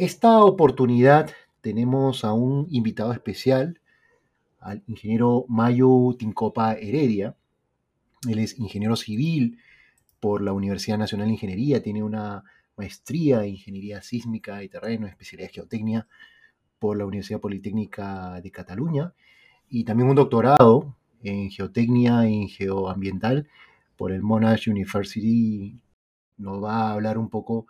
Esta oportunidad tenemos a un invitado especial, al ingeniero Mayo Tincopa Heredia. Él es ingeniero civil por la Universidad Nacional de Ingeniería, tiene una maestría en Ingeniería Sísmica y Terreno, especialidad en Geotecnia por la Universidad Politécnica de Cataluña y también un doctorado en Geotecnia y Geoambiental por el Monash University. Nos va a hablar un poco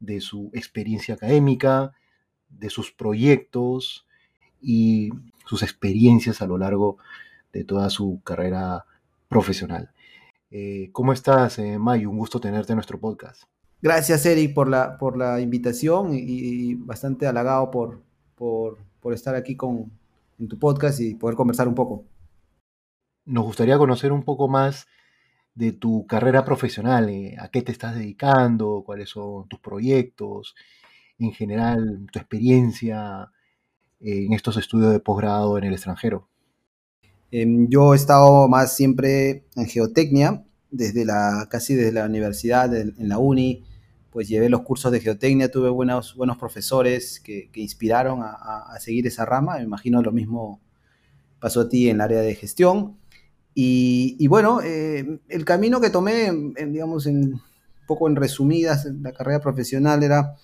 de su experiencia académica, de sus proyectos y sus experiencias a lo largo de toda su carrera profesional. Eh, ¿Cómo estás, eh, Mayo? Un gusto tenerte en nuestro podcast. Gracias, Eric, por la, por la invitación y, bastante halagado por, por, por, estar aquí con, en tu podcast y poder conversar un poco. Nos gustaría conocer un poco más de tu carrera profesional, eh, a qué te estás dedicando, cuáles son tus proyectos, en general tu experiencia en estos estudios de posgrado en el extranjero. Em, yo he estado más siempre en geotecnia, desde la, casi desde la universidad, en la uni, pues llevé los cursos de geotecnia, tuve buenos, buenos profesores que, inspiraron a, seguir esa rama, me imagino lo mismo pasó a ti en el área de gestión. Y, bueno, eh, el camino que tomé, digamos, en, un poco en resumidas, la carrera profesional era,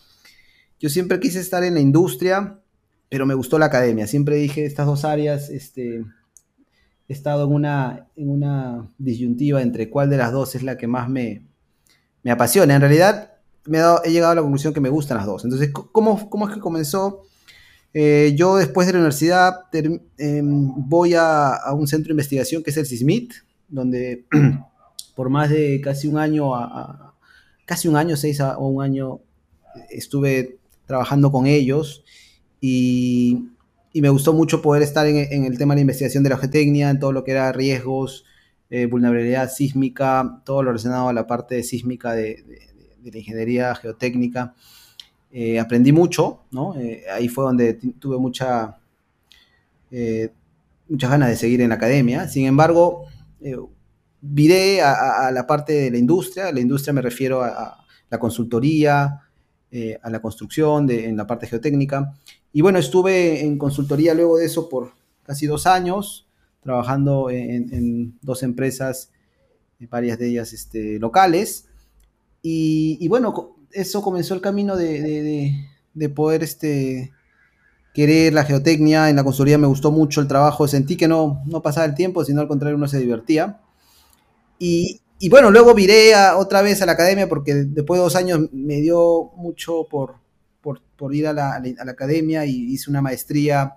yo siempre quise estar en la industria, pero me gustó la academia, siempre dije estas dos áreas, este, he estado en una, en una disyuntiva entre cuál de las dos es la que más me, me apasiona. En realidad, me he, llegado a la conclusión que me gustan las dos. Entonces, ¿cómo, cómo es que comenzó? Eh, yo después de la universidad em, voy a, un centro de investigación que es el CISMIT, donde por más de casi un año, a, casi un año, seis o un año, estuve trabajando con ellos y, y me gustó mucho poder estar en, el tema de la investigación de la geotecnia, en todo lo que era riesgos, eh, vulnerabilidad sísmica, todo lo relacionado a la parte sísmica de, de la ingeniería geotécnica. Eh, aprendí mucho, ¿no? Eh, ahí fue donde tuve mucha, eh, muchas ganas de seguir en la academia. Sin embargo, viré a, la parte de la industria. La industria me refiero a, la consultoría, a la construcción, en la parte geotécnica. Y bueno, estuve en consultoría luego de eso por casi dos años, trabajando en, dos empresas, varias de ellas este, locales. Y, bueno, eso comenzó el camino de, poder este, querer la geotecnia. En la consultoría me gustó mucho el trabajo, sentí que no, no pasaba el tiempo, sino al contrario uno se divertía. Y, bueno, luego viré otra vez a la academia porque después de dos años me dio mucho por, por, ir a la, academia y hice una maestría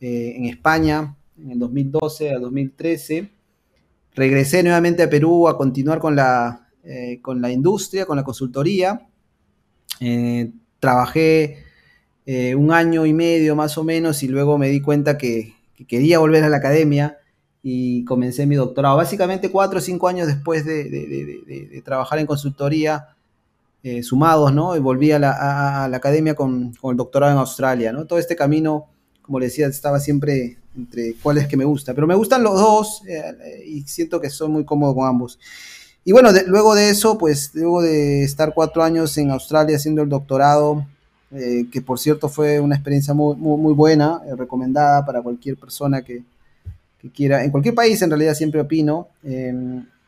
eh, en España en el 2012 a 2013. Regresé nuevamente a Perú a continuar con la, eh, con la industria, con la consultoría. Eh, trabajé eh, un año y medio más o menos y luego me di cuenta que, quería volver a la academia y comencé mi doctorado. Básicamente cuatro o cinco años después de, trabajar en consultoría, sumados, ¿no? Y volví a la, academia con, el doctorado en Australia, ¿no? Todo este camino, como le decía, estaba siempre entre cuáles que me gusta, pero me gustan los dos y siento que soy muy cómodo con ambos. Y bueno, luego de eso, pues luego de estar cuatro años en Australia haciendo el doctorado, eh, que por cierto fue una experiencia muy, muy, buena, eh, recomendada para cualquier persona que, quiera, en cualquier país en realidad siempre opino,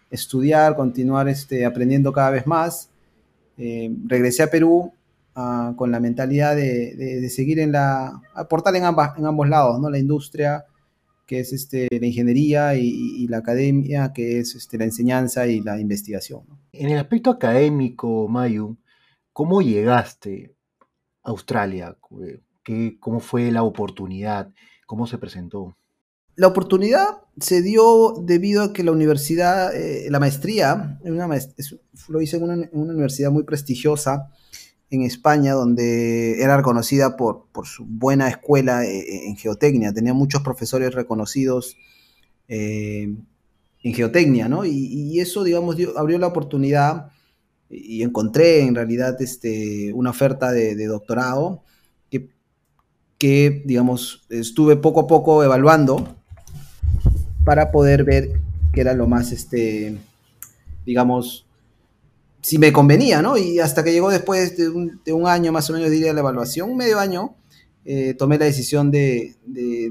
estudiar, continuar este, aprendiendo cada vez más. Em, regresé a Perú ah, con la mentalidad de, de, seguir en la, aportar en, ambas, en ambos lados, ¿no? La industria, que es este, la ingeniería y, la academia, que es este, la enseñanza y la investigación. En el aspecto académico, Mayu, ¿cómo llegaste a Australia? ¿Qué, ¿Cómo fue la oportunidad? ¿Cómo se presentó? La oportunidad se dio debido a que la universidad, eh, la maestría, una lo hice en una, en una universidad muy prestigiosa, en España, donde era reconocida por, su buena escuela eh, eh, en geotecnia. Tenía muchos profesores reconocidos eh, en geotecnia, ¿no? Y, eso, digamos, abrió la oportunidad y encontré en realidad este, una oferta de, doctorado que, que, digamos, estuve poco a poco evaluando para poder ver qué era lo más, este, digamos, si me convenía, ¿no? Y hasta que llegó después de un, año, más o menos diría la evaluación, un medio año, eh, tomé la decisión de,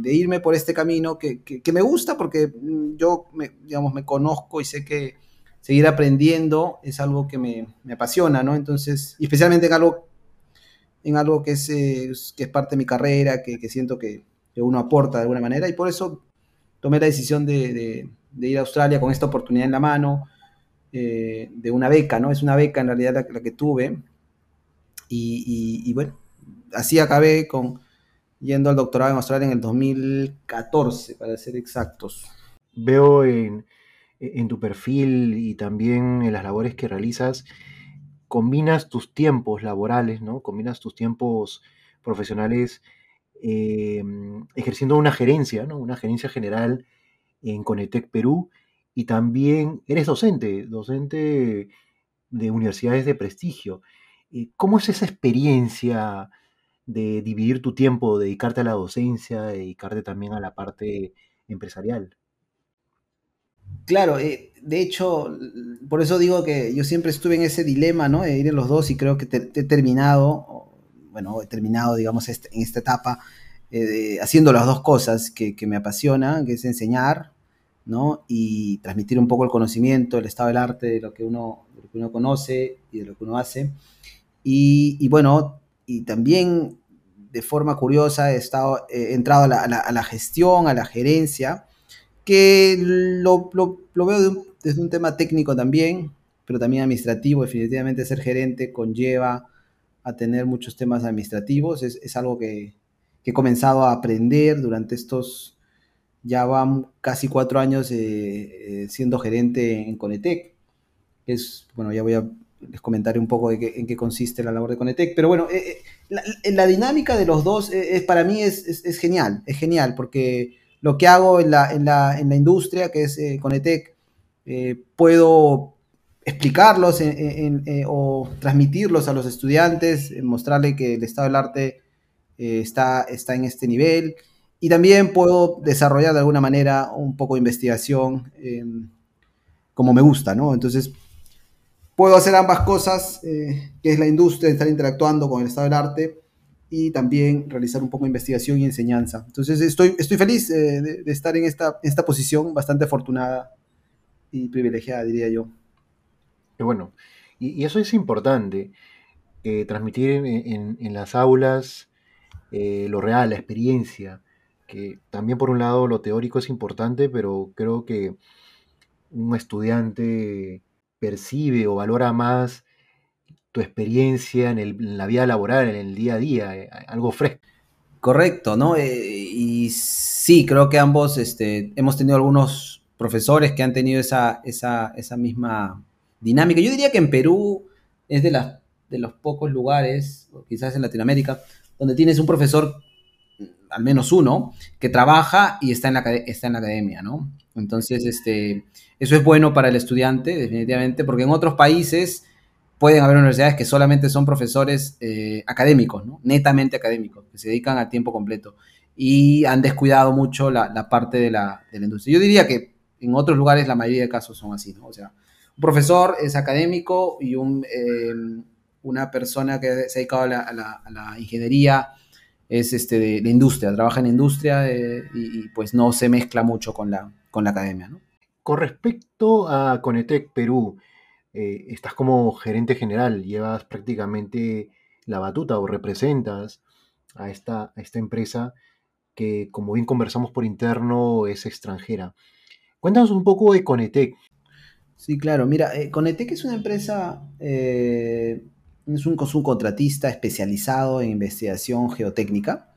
irme por este camino que, me gusta porque mm, yo, me, digamos, me conozco y sé que seguir aprendiendo es algo que me, apasiona, ¿no? Entonces, especialmente en algo, en algo que, es, que es parte de mi carrera, que, siento que, uno aporta de alguna manera, y por eso tomé la decisión de, ir a Australia con esta oportunidad en la mano, eh, de una beca, ¿no? Es una beca en realidad la, que tuve, y, bueno, así acabé con yendo al doctorado en Australia en el 2014, para ser exactos. Veo en, en tu perfil y también en las labores que realizas, combinas tus tiempos laborales, ¿no? Combinas tus tiempos profesionales em, ejerciendo una gerencia, ¿no? Una gerencia general en Conetec Perú y también eres docente, docente de universidades de prestigio. Eh, ¿Cómo es esa experiencia de dividir tu tiempo, dedicarte a la docencia, dedicarte también a la parte empresarial? Claro, eh, de hecho, por eso digo que yo siempre estuve en ese dilema, ¿no? De ir en los dos y creo que he terminado, bueno, he terminado, digamos, este, en esta etapa eh, haciendo las dos cosas que, me apasionan, que es enseñar, ¿no? Y transmitir un poco el conocimiento, el estado del arte, de lo que uno, uno conoce y de lo que uno hace. Y, bueno, y también de forma curiosa he, estado, entrado a la gestión, a la gerencia, que lo, veo desde un tema técnico también, pero también administrativo. Definitivamente ser gerente conlleva a tener muchos temas administrativos. Es, algo que, he comenzado a aprender durante estos, ya van casi cuatro años eh, eh, siendo gerente en Conetec. Es, bueno, ya voy a les comentaré un poco de en qué consiste la labor de Conetec. Pero bueno, eh, la, dinámica de los dos es, para mí es, es, genial, es genial, porque lo que hago en la, en la, en la industria, que es eh, Conetec, eh, puedo explicarlos eh, o transmitirlos a los estudiantes, mostrarle que el estado del arte está, está en este nivel. Y también puedo desarrollar de alguna manera un poco de investigación como me gusta, ¿no? Entonces, puedo hacer ambas cosas, que es la industria, estar interactuando con el estado del arte, y también realizar un poco de investigación y enseñanza. Entonces estoy, estoy feliz eh, de, estar en esta, esta posición bastante afortunada y privilegiada, diría yo. Bueno, y, eso es importante, eh, transmitir en, en, las aulas eh, lo real, la experiencia, que también por un lado lo teórico es importante, pero creo que un estudiante percibe o valora más tu experiencia en, la vida laboral, en el día a día, eh, algo fresco. Correcto, ¿no? Eh, y sí, creo que ambos este, hemos tenido algunos profesores que han tenido esa, esa, esa misma dinámica. Yo diría que en Perú es de, de los pocos lugares, quizás en Latinoamérica, donde tienes un profesor, al menos uno, que trabaja y está en la, está en la academia, ¿no? Entonces, este, eso es bueno para el estudiante, definitivamente, porque en otros países pueden haber universidades que solamente son profesores eh, académicos, ¿no? netamente académicos, que se dedican a tiempo completo y han descuidado mucho la, parte de la, industria. Yo diría que en otros lugares la mayoría de casos son así, ¿no? O sea, un profesor es académico y un, em, una persona que se ha dedicado a la, ingeniería es este, de, industria, trabaja en industria eh, y, y, pues no se mezcla mucho con la, con la academia. ¿no? Con respecto a Conetec Perú, eh, estás como gerente general, llevas prácticamente la batuta o representas a esta, esta empresa que, como bien conversamos por interno, es extranjera. Cuéntanos un poco de Conetec. Sí, claro. Mira, eh, Conetec es una empresa, eh, es un contratista especializado en investigación geotécnica.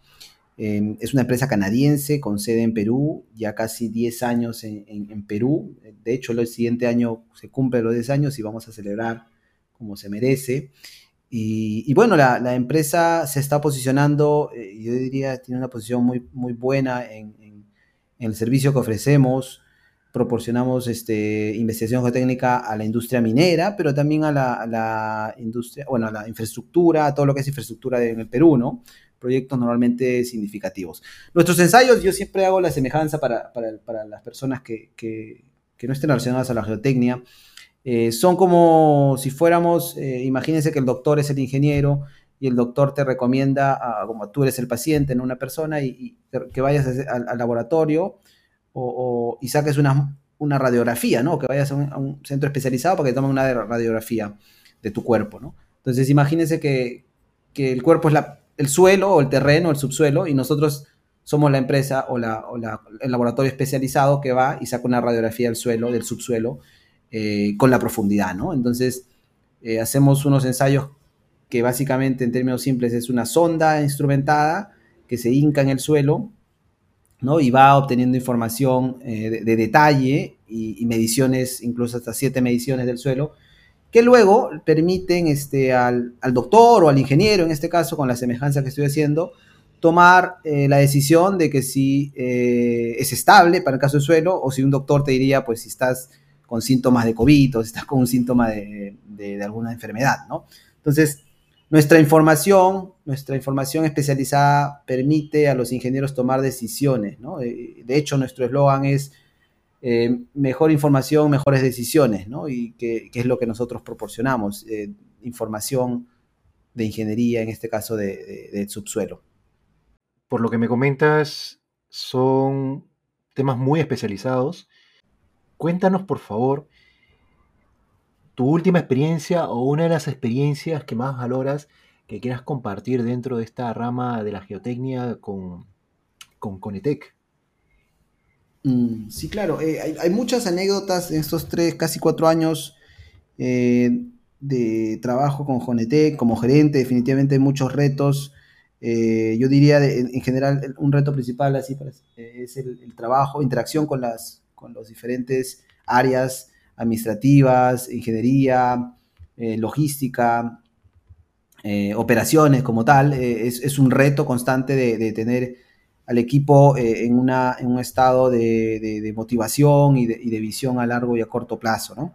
Em, es una empresa canadiense con sede en Perú, ya casi 10 años en, Perú. De hecho, el siguiente año se cumple los 10 años y vamos a celebrar como se merece. Y, bueno, la, empresa se está posicionando, eh, yo diría, tiene una posición muy, muy buena en, el servicio que ofrecemos. Proporcionamos este, investigación geotécnica a la industria minera, pero también a la, a la industria, bueno, a la infraestructura, a todo lo que es infraestructura en el Perú, ¿no? proyectos normalmente significativos. Nuestros ensayos, yo siempre hago la semejanza para, las personas que, no estén relacionadas a la geotecnia. Eh, son como si fuéramos, eh, imagínense que el doctor es el ingeniero y el doctor te recomienda, como tú eres el paciente en una persona, y, que vayas al, laboratorio y saques una, una, radiografía, ¿no? Que vayas a un, centro especializado para que tomen una radiografía de tu cuerpo, ¿no? Entonces imagínense que, que el cuerpo es la, el suelo o el terreno, el subsuelo, y nosotros somos la empresa o, la, o la, el laboratorio especializado que va y saca una radiografía del suelo, del subsuelo, eh, con la profundidad, ¿no? Entonces, eh, hacemos unos ensayos que básicamente, en términos simples, es una sonda instrumentada que se hinca en el suelo, ¿no? Y va obteniendo información eh, de, detalle y, mediciones, incluso hasta siete mediciones del suelo, que luego permiten este, al, al, doctor o al ingeniero, en este caso, con la semejanza que estoy haciendo, tomar la decisión de que si es estable para el caso del suelo o si un doctor te diría, pues si estás con síntomas de COVID o si estás con un síntoma de, alguna enfermedad, ¿no? Entonces, nuestra información, nuestra información especializada permite a los ingenieros tomar decisiones, ¿no? Eh, de hecho, nuestro eslogan es eh, mejor información, mejores decisiones, ¿no? Y que, es lo que nosotros proporcionamos, eh, información de ingeniería, en este caso del subsuelo. Por lo que me comentas, son temas muy especializados Cuéntanos, por favor, tu última experiencia o una de las experiencias que más valoras que quieras compartir dentro de esta rama de la geotecnia con, con Conetec. Mm, sí, claro. Eh, hay, muchas anécdotas en estos tres, casi cuatro años eh, de trabajo con Conetec como gerente. Definitivamente muchos retos. Eh, yo diría, en general, un reto principal así es el, el, trabajo, interacción con las, con las diferentes áreas administrativas, ingeniería, eh, logística, eh, operaciones como tal. Eh, es, un reto constante de, tener al equipo en, una, en, un estado de, motivación y, de, visión a largo y a corto plazo. ¿no?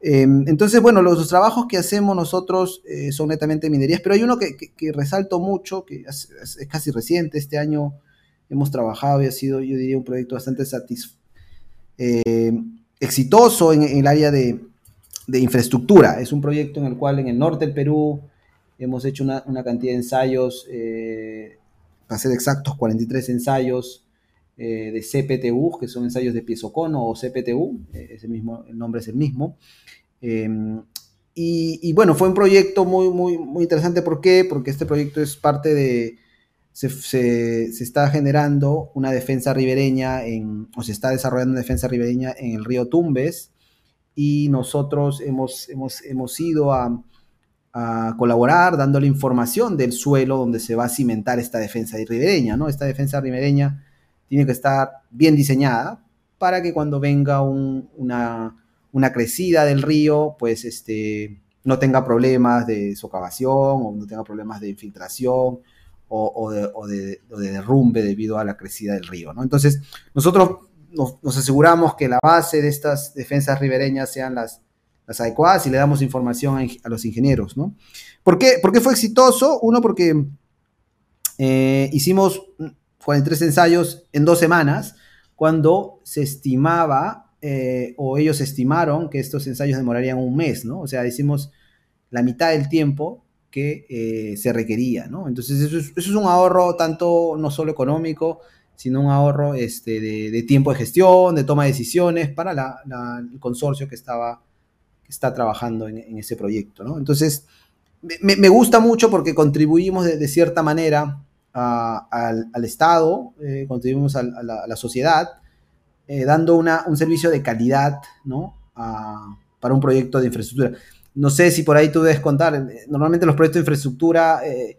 Em, entonces, bueno, los, trabajos que hacemos nosotros son netamente minerías, pero hay uno que, resalto mucho, que es, es, casi reciente, este año hemos trabajado y ha sido, yo diría, un proyecto bastante satisfactorio exitoso en, el área de, infraestructura. Es un proyecto en el cual en el norte del Perú hemos hecho una, cantidad de ensayos, eh, para ser exactos, 43 ensayos eh, de CPTU, que son ensayos de piezocono o CPTU, es el, mismo, el nombre es el mismo. Y, bueno, fue un proyecto muy, muy, muy interesante. ¿Por qué? Porque este proyecto es parte de, se, está generando una defensa ribereña, en, o se está desarrollando una defensa ribereña en el río Tumbes, y nosotros hemos, hemos, hemos ido a, colaborar dándole información del suelo donde se va a cimentar esta defensa ribereña, ¿no? Esta defensa ribereña tiene que estar bien diseñada para que cuando venga una, una, crecida del río, pues este, no tenga problemas de socavación o no tenga problemas de infiltración o, de, derrumbe debido a la crecida del río. ¿no? Entonces, nosotros nos, aseguramos que la base de estas defensas ribereñas sean las, adecuadas y le damos información a, los ingenieros. ¿no? ¿Por, qué, fue exitoso? Uno, porque eh, hicimos 43 ensayos en dos semanas, cuando se estimaba, eh, o ellos estimaron que estos ensayos demorarían un mes, ¿no? O sea, hicimos la mitad del tiempo que eh, se requería, ¿no? Entonces eso es, un ahorro tanto no solo económico, sino un ahorro este, de, tiempo de gestión, de toma de decisiones para el consorcio que, estaba, que está trabajando en, ese proyecto, ¿no? Entonces, me, gusta mucho porque contribuimos de, cierta manera al, Estado, eh, contribuimos a, la, sociedad, eh, dando una, un servicio de calidad, ¿no? para un proyecto de infraestructura. No sé si por ahí tú debes contar. Eh, normalmente los proyectos de infraestructura eh,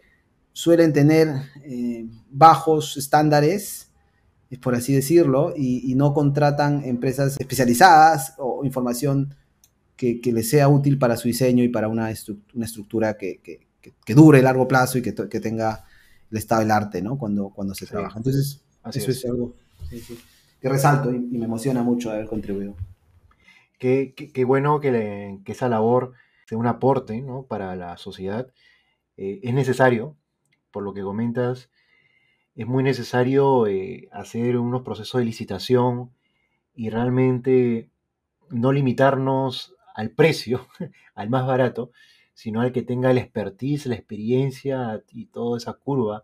suelen tener eh, bajos estándares, por así decirlo, y, no contratan empresas especializadas o información que, les sea útil para su diseño y para una, estructura que, dure a largo plazo y que, tenga el estado del arte, ¿no? Cuando, cuando se trabaja. Entonces, eso es, algo que resalto y, me emociona mucho haber contribuido. Qué, bueno que, que, esa labor un aporte para la sociedad, eh, es necesario, por lo que comentas, es muy necesario eh, hacer unos procesos de licitación y realmente no limitarnos al precio, al más barato, sino al que tenga el expertise, la experiencia y toda esa curva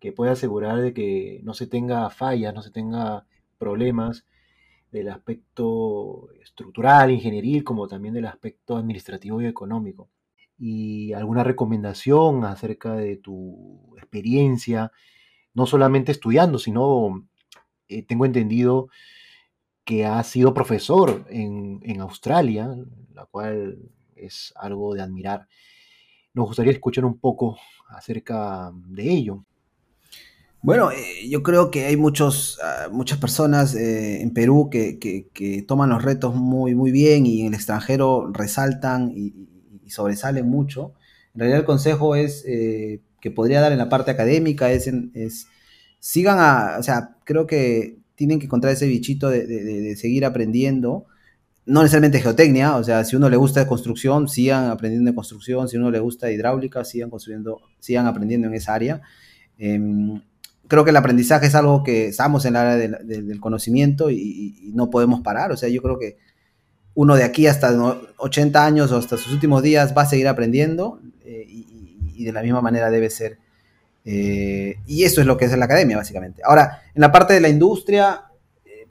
que pueda asegurar de que no se tenga fallas, no se tenga problemas del aspecto estructural, ingenieril, como también del aspecto administrativo y económico. Y alguna recomendación acerca de tu experiencia, no solamente estudiando, sino eh, tengo entendido que has sido profesor en, en Australia, la cual es algo de admirar. Nos gustaría escuchar un poco acerca de ello. Bueno, eh, yo creo que hay muchos, ah, muchas personas eh, en Perú que, que, toman los retos muy, muy bien y en el extranjero resaltan y, sobresalen mucho. En realidad el consejo es eh, que podría dar en la parte académica, es, es sigan a, o sea, creo que tienen que encontrar ese bichito de, de, seguir aprendiendo no necesariamente geotecnia, o sea, si uno le gusta construcción, sigan aprendiendo de construcción, si uno le gusta hidráulica, sigan construyendo, sigan aprendiendo en esa área. Em, creo que el aprendizaje es algo que estamos en el área del conocimiento y, no podemos parar, o sea, yo creo que uno de aquí hasta 80 años o hasta sus últimos días va a seguir aprendiendo eh, y, de la misma manera debe ser. Eh, y eso es lo que es la academia, básicamente. Ahora, en la parte de la industria, eh,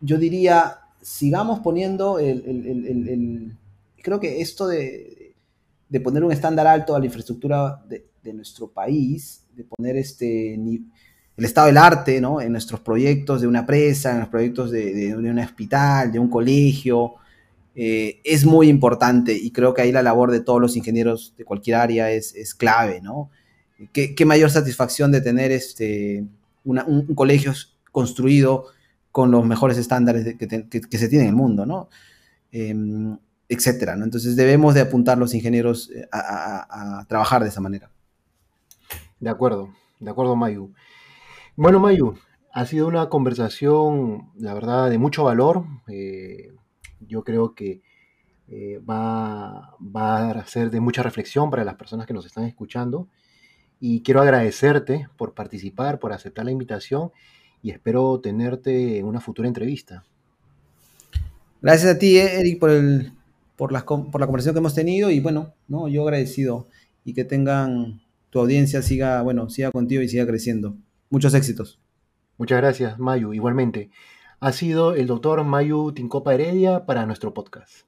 yo diría sigamos poniendo el, creo que esto de, poner un estándar alto a la infraestructura de, nuestro país, de poner este el estado del arte, ¿no? En nuestros proyectos de una presa, en los proyectos de, un hospital, de un colegio, eh, es muy importante y creo que ahí la labor de todos los ingenieros de cualquier área es, clave, ¿no? ¿Qué, mayor satisfacción de tener este, un colegio construido con los mejores estándares que, se tiene en el mundo, ¿no? Em, etcétera, ¿no? Entonces debemos de apuntar los ingenieros eh, a, trabajar de esa manera. De acuerdo, de acuerdo, Mayu. Bueno, Mayu, ha sido una conversación, la verdad, de mucho valor. Eh, yo creo que eh, va, a ser de mucha reflexión para las personas que nos están escuchando. Y quiero agradecerte por participar, por aceptar la invitación y espero tenerte en una futura entrevista. Gracias a ti, eh, Eric, por, el, por, la, por la conversación que hemos tenido y bueno, ¿no? yo agradecido y que tengan tu audiencia siga, bueno, siga contigo y siga creciendo. Muchos éxitos. Muchas gracias, Mayu. Igualmente. Ha sido el doctor Mayu Tincopa Heredia para nuestro podcast.